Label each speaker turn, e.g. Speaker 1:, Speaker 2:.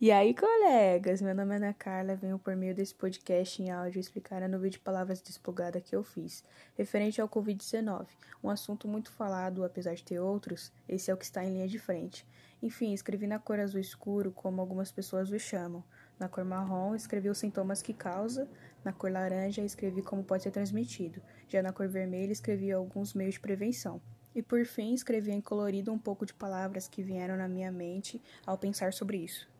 Speaker 1: E aí, colegas, meu nome é Ana Carla, venho por meio desse podcast em áudio explicar a vídeo de palavras desplugada que eu fiz, referente ao Covid-19, um assunto muito falado, apesar de ter outros, esse é o que está em linha de frente. Enfim, escrevi na cor azul escuro, como algumas pessoas o chamam. Na cor marrom, escrevi os sintomas que causa, na cor laranja, escrevi como pode ser transmitido, já na cor vermelha, escrevi alguns meios de prevenção. E por fim, escrevi em colorido um pouco de palavras que vieram na minha mente ao pensar sobre isso.